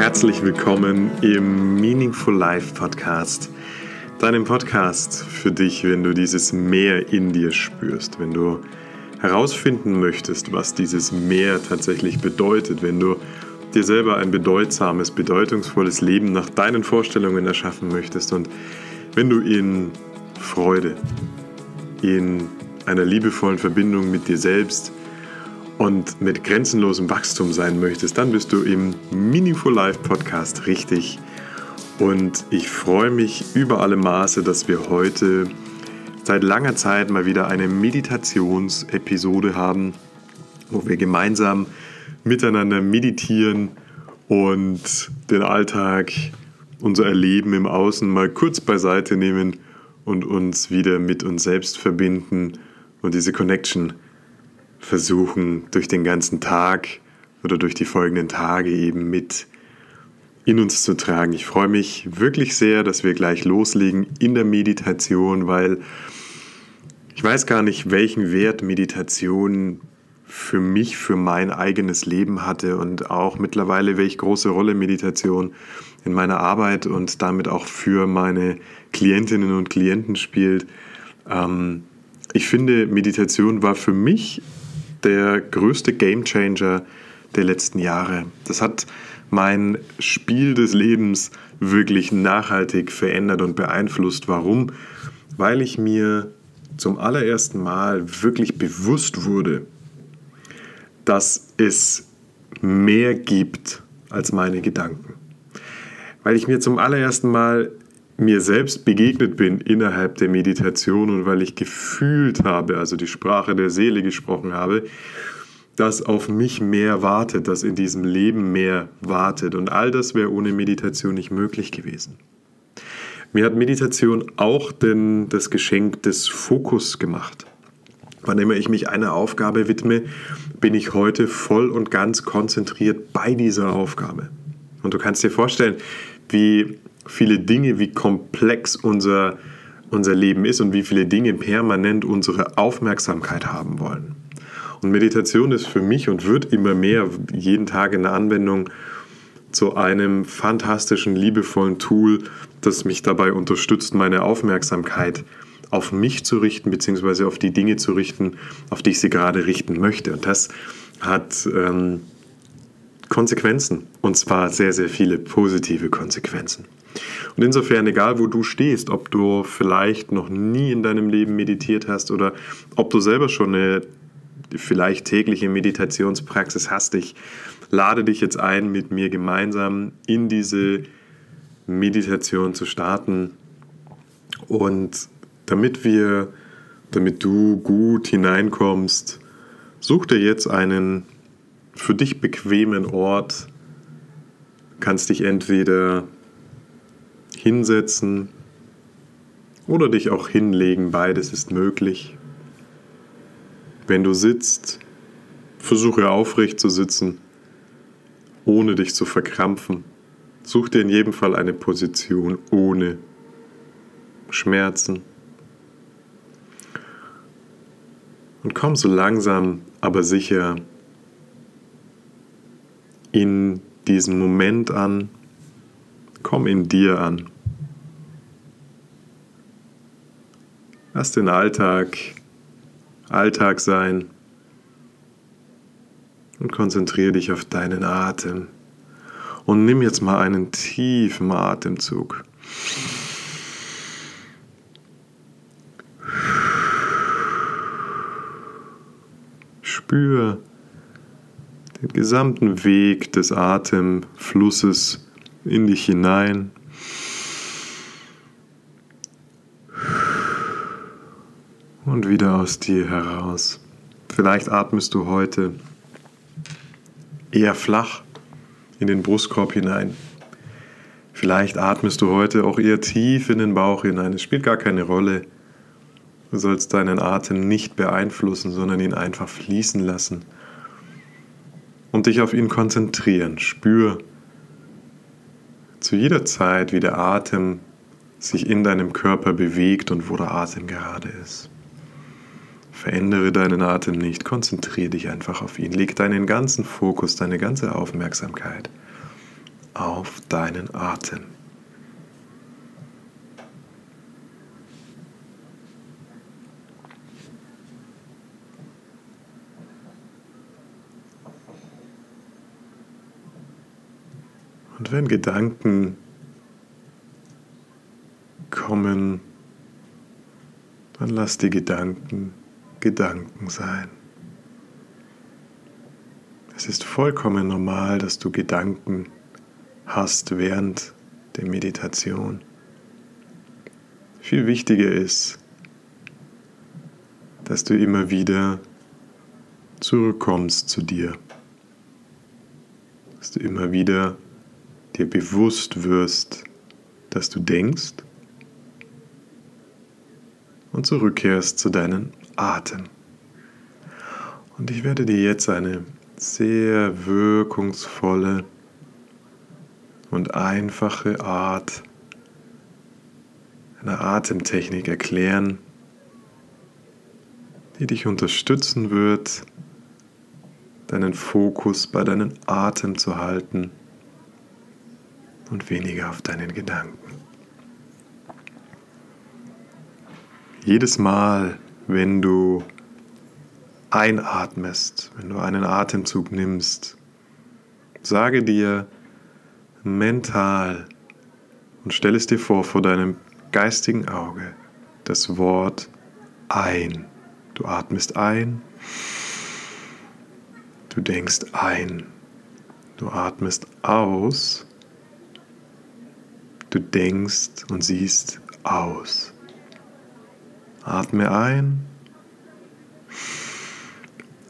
herzlich willkommen im Meaningful Life Podcast. Deinem Podcast für dich, wenn du dieses Meer in dir spürst, wenn du herausfinden möchtest, was dieses Meer tatsächlich bedeutet, wenn du dir selber ein bedeutsames, bedeutungsvolles Leben nach deinen Vorstellungen erschaffen möchtest und wenn du in Freude, in einer liebevollen Verbindung mit dir selbst, und mit grenzenlosem Wachstum sein möchtest, dann bist du im Meaningful Life Podcast richtig. Und ich freue mich über alle Maße, dass wir heute seit langer Zeit mal wieder eine Meditationsepisode haben, wo wir gemeinsam miteinander meditieren und den Alltag, unser Erleben im Außen mal kurz beiseite nehmen und uns wieder mit uns selbst verbinden und diese Connection versuchen, durch den ganzen Tag oder durch die folgenden Tage eben mit in uns zu tragen. Ich freue mich wirklich sehr, dass wir gleich loslegen in der Meditation, weil ich weiß gar nicht, welchen Wert Meditation für mich, für mein eigenes Leben hatte und auch mittlerweile, welche große Rolle Meditation in meiner Arbeit und damit auch für meine Klientinnen und Klienten spielt. Ähm, ich finde, Meditation war für mich der größte Gamechanger der letzten Jahre. Das hat mein Spiel des Lebens wirklich nachhaltig verändert und beeinflusst. Warum? Weil ich mir zum allerersten Mal wirklich bewusst wurde, dass es mehr gibt als meine Gedanken. Weil ich mir zum allerersten Mal mir selbst begegnet bin innerhalb der Meditation und weil ich gefühlt habe, also die Sprache der Seele gesprochen habe, dass auf mich mehr wartet, dass in diesem Leben mehr wartet. Und all das wäre ohne Meditation nicht möglich gewesen. Mir hat Meditation auch denn das Geschenk des Fokus gemacht. Wann immer ich mich einer Aufgabe widme, bin ich heute voll und ganz konzentriert bei dieser Aufgabe. Und du kannst dir vorstellen, wie viele Dinge, wie komplex unser, unser Leben ist und wie viele Dinge permanent unsere Aufmerksamkeit haben wollen. Und Meditation ist für mich und wird immer mehr jeden Tag in der Anwendung zu einem fantastischen, liebevollen Tool, das mich dabei unterstützt, meine Aufmerksamkeit auf mich zu richten, beziehungsweise auf die Dinge zu richten, auf die ich sie gerade richten möchte. Und das hat ähm, Konsequenzen, und zwar sehr, sehr viele positive Konsequenzen. Und insofern, egal wo du stehst, ob du vielleicht noch nie in deinem Leben meditiert hast oder ob du selber schon eine vielleicht tägliche Meditationspraxis hast, ich lade dich jetzt ein, mit mir gemeinsam in diese Meditation zu starten. Und damit wir, damit du gut hineinkommst, such dir jetzt einen für dich bequemen Ort. Kannst dich entweder hinsetzen oder dich auch hinlegen, beides ist möglich. Wenn du sitzt, versuche aufrecht zu sitzen, ohne dich zu verkrampfen. Such dir in jedem Fall eine Position ohne Schmerzen. Und komm so langsam, aber sicher in diesen Moment an, Komm in dir an. Lass den Alltag Alltag sein und konzentriere dich auf deinen Atem. Und nimm jetzt mal einen tiefen Atemzug. Spür den gesamten Weg des Atemflusses in dich hinein. Und wieder aus dir heraus. Vielleicht atmest du heute eher flach in den Brustkorb hinein. Vielleicht atmest du heute auch eher tief in den Bauch hinein. Es spielt gar keine Rolle. Du sollst deinen Atem nicht beeinflussen, sondern ihn einfach fließen lassen und dich auf ihn konzentrieren. Spür, zu jeder Zeit, wie der Atem sich in deinem Körper bewegt und wo der Atem gerade ist. Verändere deinen Atem nicht, konzentriere dich einfach auf ihn. Leg deinen ganzen Fokus, deine ganze Aufmerksamkeit auf deinen Atem. Wenn Gedanken kommen, dann lass die Gedanken Gedanken sein. Es ist vollkommen normal, dass du Gedanken hast während der Meditation. Viel wichtiger ist, dass du immer wieder zurückkommst zu dir, dass du immer wieder dir bewusst wirst, dass du denkst und zurückkehrst zu deinem Atem. Und ich werde dir jetzt eine sehr wirkungsvolle und einfache Art einer Atemtechnik erklären, die dich unterstützen wird, deinen Fokus bei deinem Atem zu halten und weniger auf deinen Gedanken. Jedes Mal, wenn du einatmest, wenn du einen Atemzug nimmst, sage dir mental und stell es dir vor vor deinem geistigen Auge das Wort ein. Du atmest ein, du denkst ein, du atmest aus Du denkst und siehst aus. Atme ein.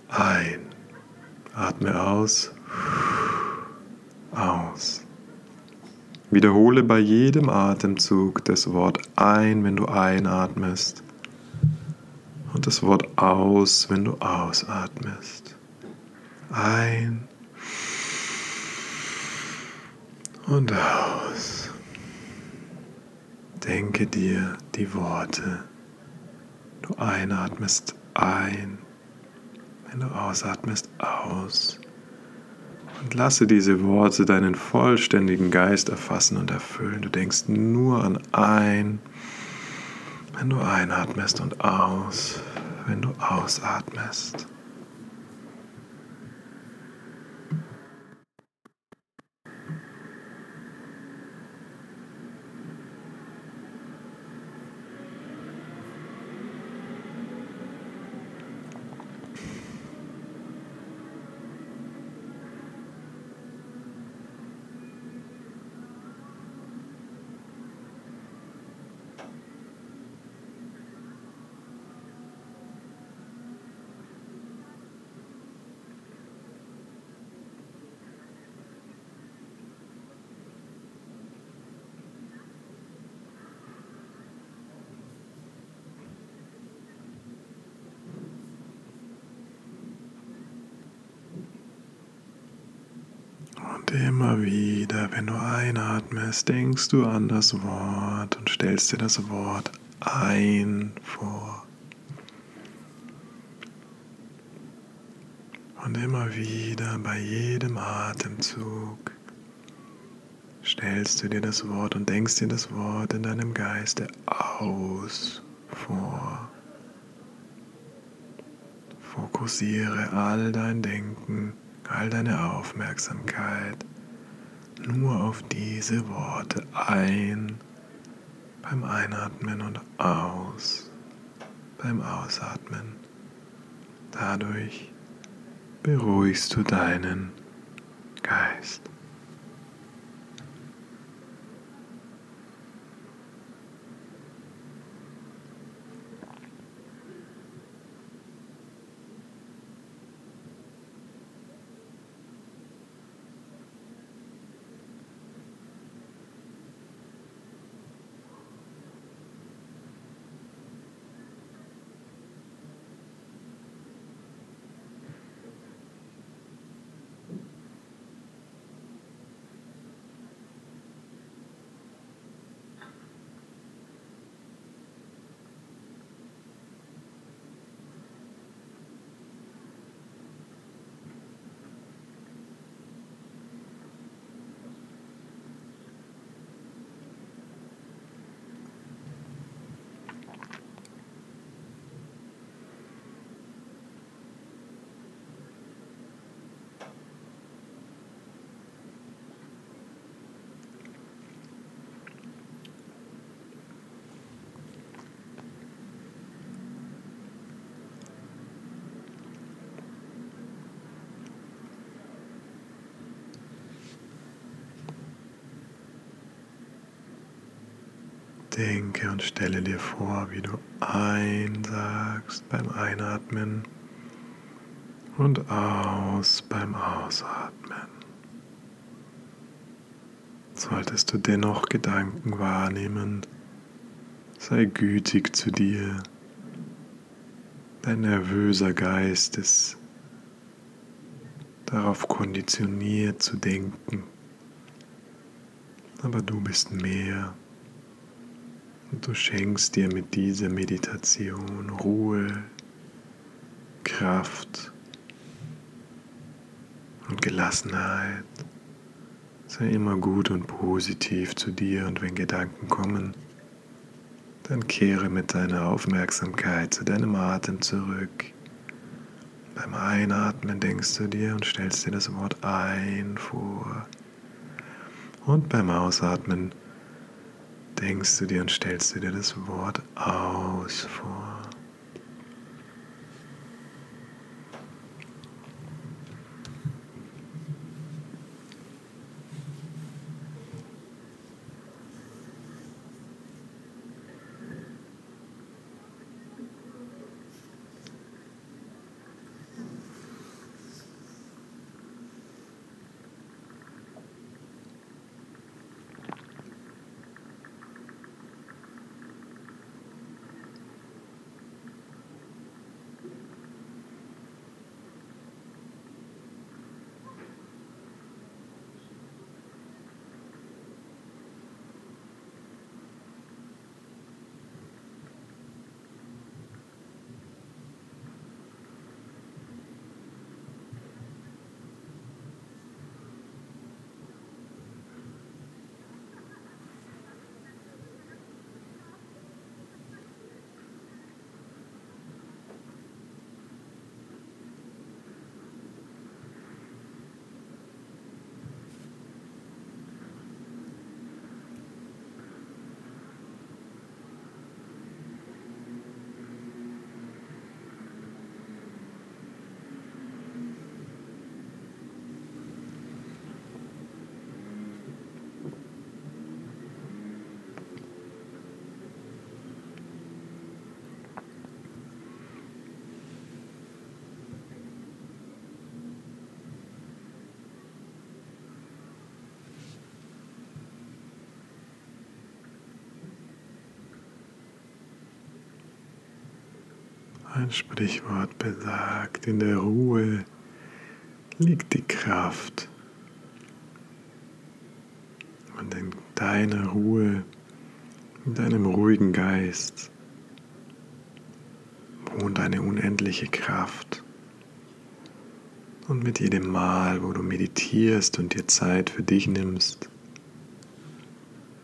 Ein. Atme aus. Aus. Wiederhole bei jedem Atemzug das Wort ein, wenn du einatmest. Und das Wort aus, wenn du ausatmest. Ein und aus. Denke dir die Worte. Du einatmest ein, wenn du ausatmest aus. Und lasse diese Worte deinen vollständigen Geist erfassen und erfüllen. Du denkst nur an ein, wenn du einatmest und aus, wenn du ausatmest. Immer wieder, wenn du einatmest, denkst du an das Wort und stellst dir das Wort ein vor. Und immer wieder bei jedem Atemzug stellst du dir das Wort und denkst dir das Wort in deinem Geiste aus vor. Fokussiere all dein Denken all deine Aufmerksamkeit nur auf diese Worte ein beim Einatmen und aus beim Ausatmen. Dadurch beruhigst du deinen Geist. Denke und stelle dir vor, wie du einsagst beim Einatmen und aus beim Ausatmen. Solltest du dennoch Gedanken wahrnehmen, sei gütig zu dir. Dein nervöser Geist ist darauf konditioniert zu denken. Aber du bist mehr. Und du schenkst dir mit dieser Meditation Ruhe, Kraft und Gelassenheit. Sei immer gut und positiv zu dir und wenn Gedanken kommen, dann kehre mit deiner Aufmerksamkeit zu deinem Atem zurück. Beim Einatmen denkst du dir und stellst dir das Wort ein vor. Und beim Ausatmen denkst du dir und stellst du dir das Wort aus vor. Ein Sprichwort besagt, in der Ruhe liegt die Kraft. Und in deiner Ruhe, in deinem ruhigen Geist wohnt eine unendliche Kraft. Und mit jedem Mal, wo du meditierst und dir Zeit für dich nimmst,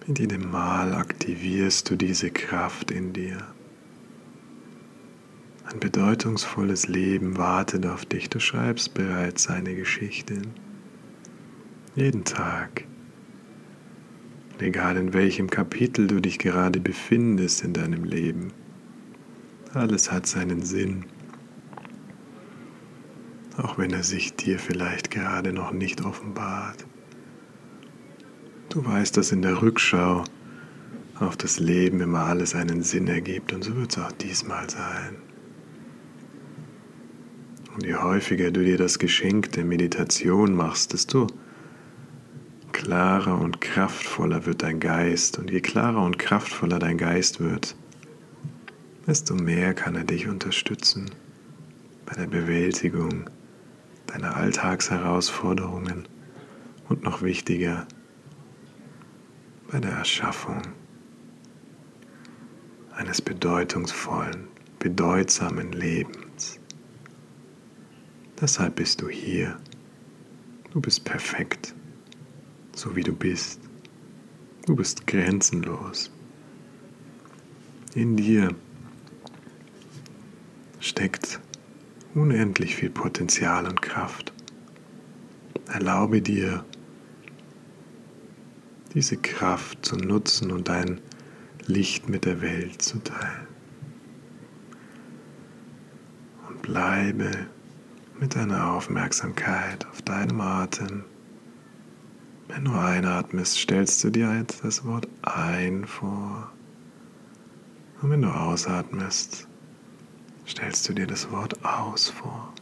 mit jedem Mal aktivierst du diese Kraft in dir. Ein bedeutungsvolles Leben wartet auf dich. Du schreibst bereits seine Geschichte. Jeden Tag. Egal in welchem Kapitel du dich gerade befindest in deinem Leben. Alles hat seinen Sinn. Auch wenn er sich dir vielleicht gerade noch nicht offenbart. Du weißt, dass in der Rückschau auf das Leben immer alles einen Sinn ergibt und so wird es auch diesmal sein. Und je häufiger du dir das Geschenk der Meditation machst, desto klarer und kraftvoller wird dein Geist. Und je klarer und kraftvoller dein Geist wird, desto mehr kann er dich unterstützen bei der Bewältigung deiner Alltagsherausforderungen und noch wichtiger, bei der Erschaffung eines bedeutungsvollen, bedeutsamen Lebens. Deshalb bist du hier. Du bist perfekt, so wie du bist. Du bist grenzenlos. In dir steckt unendlich viel Potenzial und Kraft. Erlaube dir, diese Kraft zu nutzen und dein Licht mit der Welt zu teilen. Und bleibe mit deiner Aufmerksamkeit auf deinem Atem. Wenn du einatmest, stellst du dir das Wort ein vor. Und wenn du ausatmest, stellst du dir das Wort aus vor.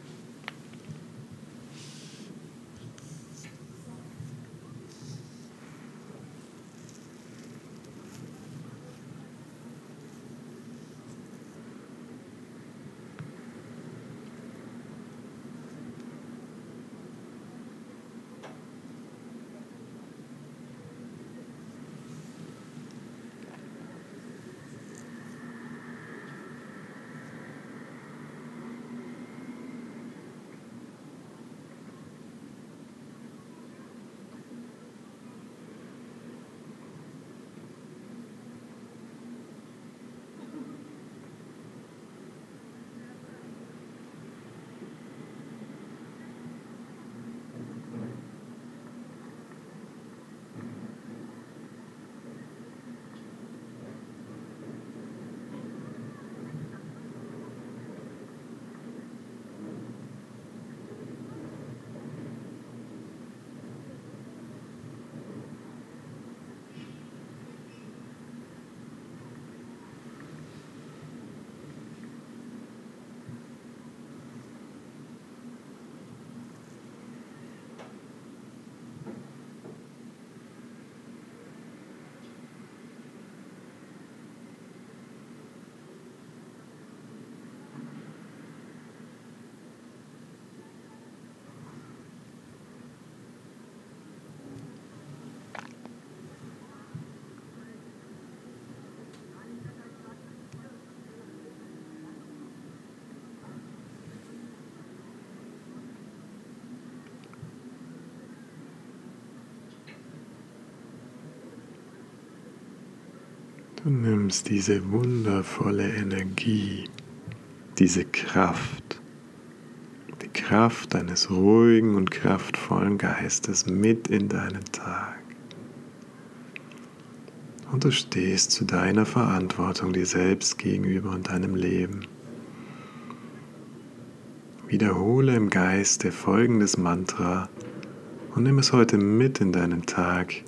Du nimmst diese wundervolle Energie, diese Kraft, die Kraft deines ruhigen und kraftvollen Geistes mit in deinen Tag. Und du stehst zu deiner Verantwortung dir selbst gegenüber und deinem Leben. Wiederhole im Geiste folgendes Mantra und nimm es heute mit in deinen Tag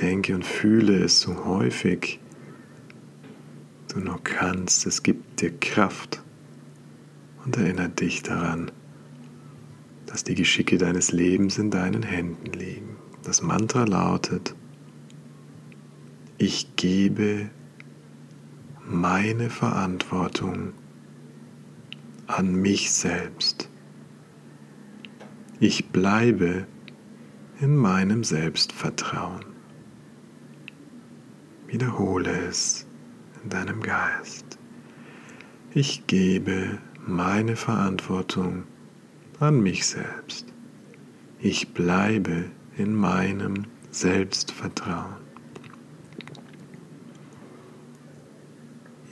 denke und fühle es so häufig du nur kannst. Es gibt dir Kraft und erinnert dich daran, dass die Geschicke deines Lebens in deinen Händen liegen. Das Mantra lautet, ich gebe meine Verantwortung an mich selbst. Ich bleibe in meinem Selbstvertrauen. Wiederhole es in deinem Geist. Ich gebe meine Verantwortung an mich selbst. Ich bleibe in meinem Selbstvertrauen.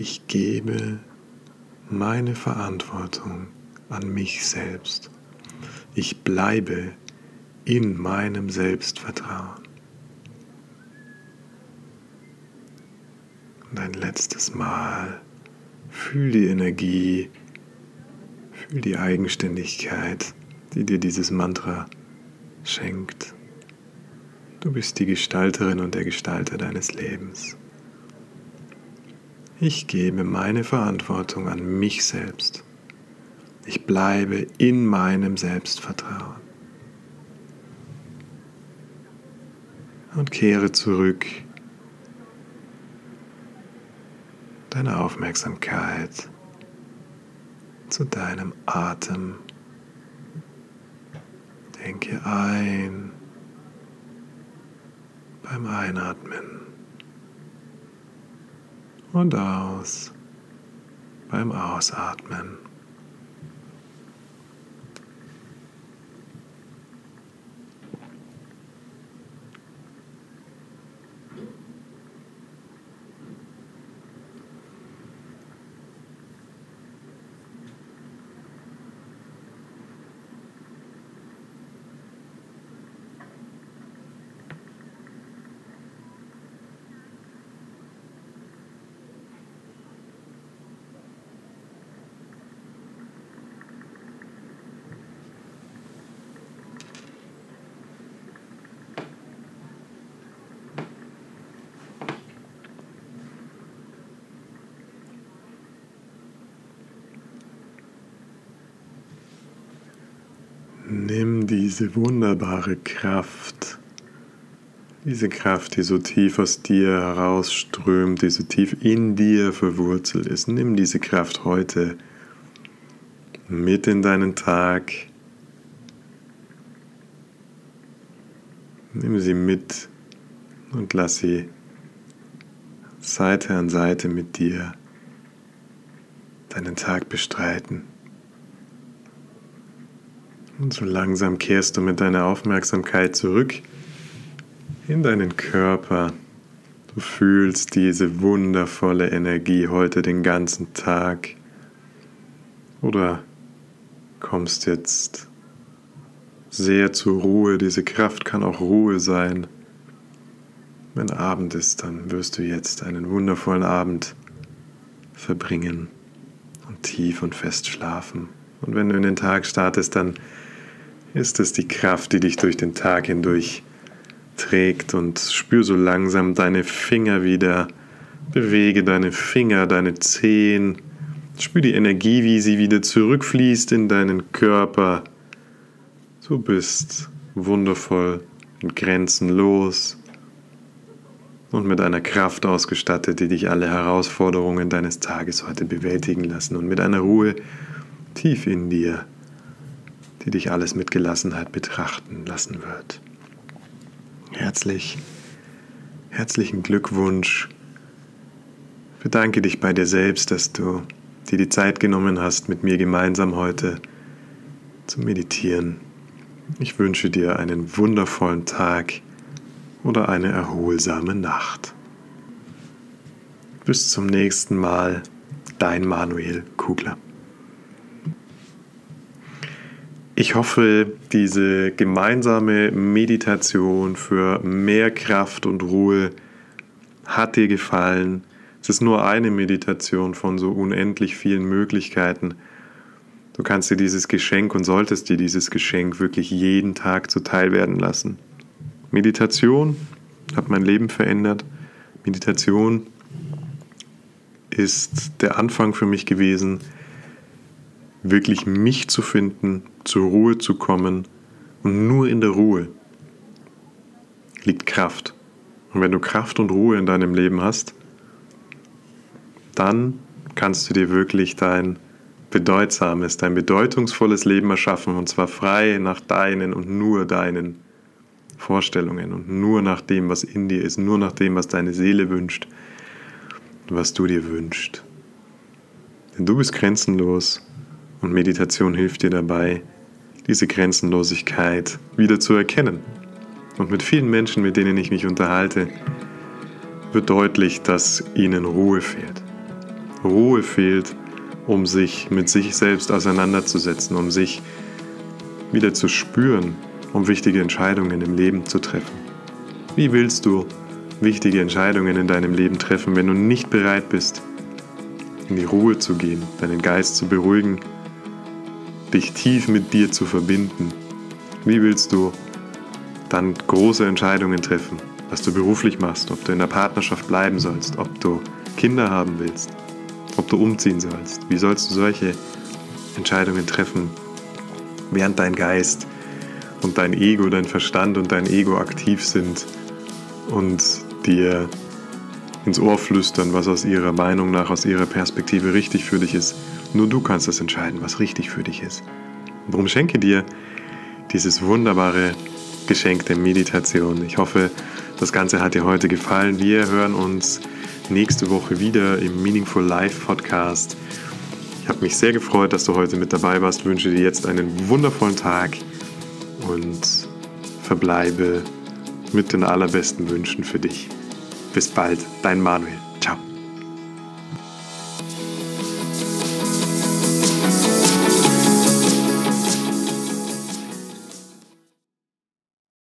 Ich gebe meine Verantwortung an mich selbst. Ich bleibe in meinem Selbstvertrauen. Ein letztes Mal fühl die Energie, fühl die Eigenständigkeit, die dir dieses Mantra schenkt. Du bist die Gestalterin und der Gestalter deines Lebens. Ich gebe meine Verantwortung an mich selbst. Ich bleibe in meinem Selbstvertrauen. Und kehre zurück deine Aufmerksamkeit zu deinem Atem. Denke ein beim Einatmen und aus beim Ausatmen. Diese wunderbare Kraft, diese Kraft, die so tief aus dir herausströmt, die so tief in dir verwurzelt ist. Nimm diese Kraft heute mit in deinen Tag. Nimm sie mit und lass sie Seite an Seite mit dir deinen Tag bestreiten. Und so langsam kehrst du mit deiner Aufmerksamkeit zurück in deinen Körper. Du fühlst diese wundervolle Energie heute den ganzen Tag. Oder kommst jetzt sehr zur Ruhe. Diese Kraft kann auch Ruhe sein. Wenn Abend ist, dann wirst du jetzt einen wundervollen Abend verbringen und tief und fest schlafen. Und wenn du in den Tag startest, dann ist es die Kraft, die dich durch den Tag hindurch trägt und spür so langsam deine Finger wieder, bewege deine Finger, deine Zehen, spür die Energie, wie sie wieder zurückfließt in deinen Körper. Du bist wundervoll und grenzenlos und mit einer Kraft ausgestattet, die dich alle Herausforderungen deines Tages heute bewältigen lassen und mit einer Ruhe tief in dir die dich alles mit Gelassenheit betrachten lassen wird. Herzlich, herzlichen Glückwunsch. Bedanke dich bei dir selbst, dass du dir die Zeit genommen hast, mit mir gemeinsam heute zu meditieren. Ich wünsche dir einen wundervollen Tag oder eine erholsame Nacht. Bis zum nächsten Mal, dein Manuel Kugler. Ich hoffe, diese gemeinsame Meditation für mehr Kraft und Ruhe hat dir gefallen. Es ist nur eine Meditation von so unendlich vielen Möglichkeiten. Du kannst dir dieses Geschenk und solltest dir dieses Geschenk wirklich jeden Tag zuteil werden lassen. Meditation hat mein Leben verändert. Meditation ist der Anfang für mich gewesen, wirklich mich zu finden, zur Ruhe zu kommen. Und nur in der Ruhe liegt Kraft. Und wenn du Kraft und Ruhe in deinem Leben hast, dann kannst du dir wirklich dein bedeutsames, dein bedeutungsvolles Leben erschaffen und zwar frei nach deinen und nur deinen Vorstellungen und nur nach dem, was in dir ist, nur nach dem, was deine Seele wünscht und was du dir wünschst. Denn du bist grenzenlos und Meditation hilft dir dabei, diese Grenzenlosigkeit wieder zu erkennen. Und mit vielen Menschen, mit denen ich mich unterhalte, wird deutlich, dass ihnen Ruhe fehlt. Ruhe fehlt, um sich mit sich selbst auseinanderzusetzen, um sich wieder zu spüren, um wichtige Entscheidungen im Leben zu treffen. Wie willst du wichtige Entscheidungen in deinem Leben treffen, wenn du nicht bereit bist, in die Ruhe zu gehen, deinen Geist zu beruhigen dich tief mit dir zu verbinden. Wie willst du dann große Entscheidungen treffen, was du beruflich machst, ob du in der Partnerschaft bleiben sollst, ob du Kinder haben willst, ob du umziehen sollst? Wie sollst du solche Entscheidungen treffen, während dein Geist und dein Ego, dein Verstand und dein Ego aktiv sind und dir ins Ohr flüstern, was aus ihrer Meinung nach, aus ihrer Perspektive richtig für dich ist. Nur du kannst es entscheiden, was richtig für dich ist. Darum schenke dir dieses wunderbare Geschenk der Meditation. Ich hoffe, das Ganze hat dir heute gefallen. Wir hören uns nächste Woche wieder im Meaningful Life Podcast. Ich habe mich sehr gefreut, dass du heute mit dabei warst. Ich wünsche dir jetzt einen wundervollen Tag und verbleibe mit den allerbesten Wünschen für dich. Bis bald, dein Manuel.